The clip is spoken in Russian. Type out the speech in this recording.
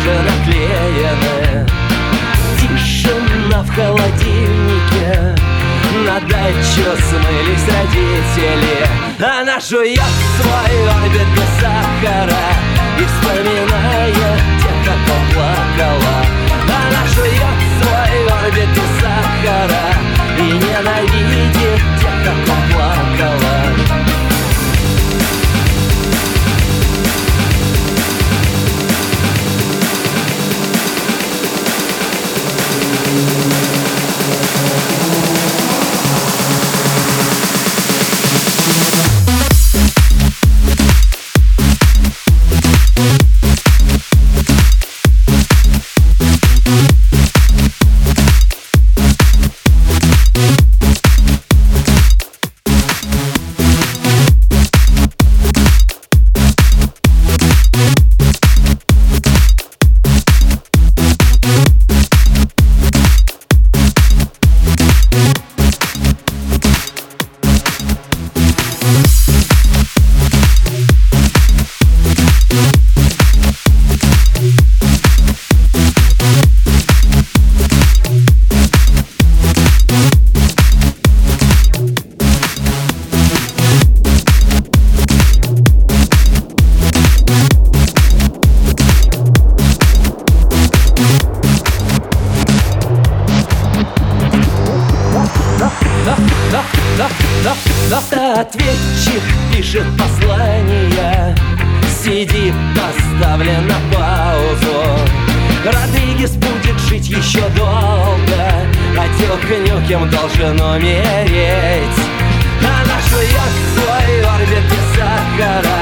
тоже наклеены. Тишина в холодильнике. На дачу смылись родители. А Она жует свой орбит без сахара. И вспоминает тех, как плакала. А Она жует свой орбит без сахара. Автоответчик пишет послание. Сидит поставлен на паузу. Родригес будет жить еще долго. А Тёк должен умереть. Она жует свой орбит без сахара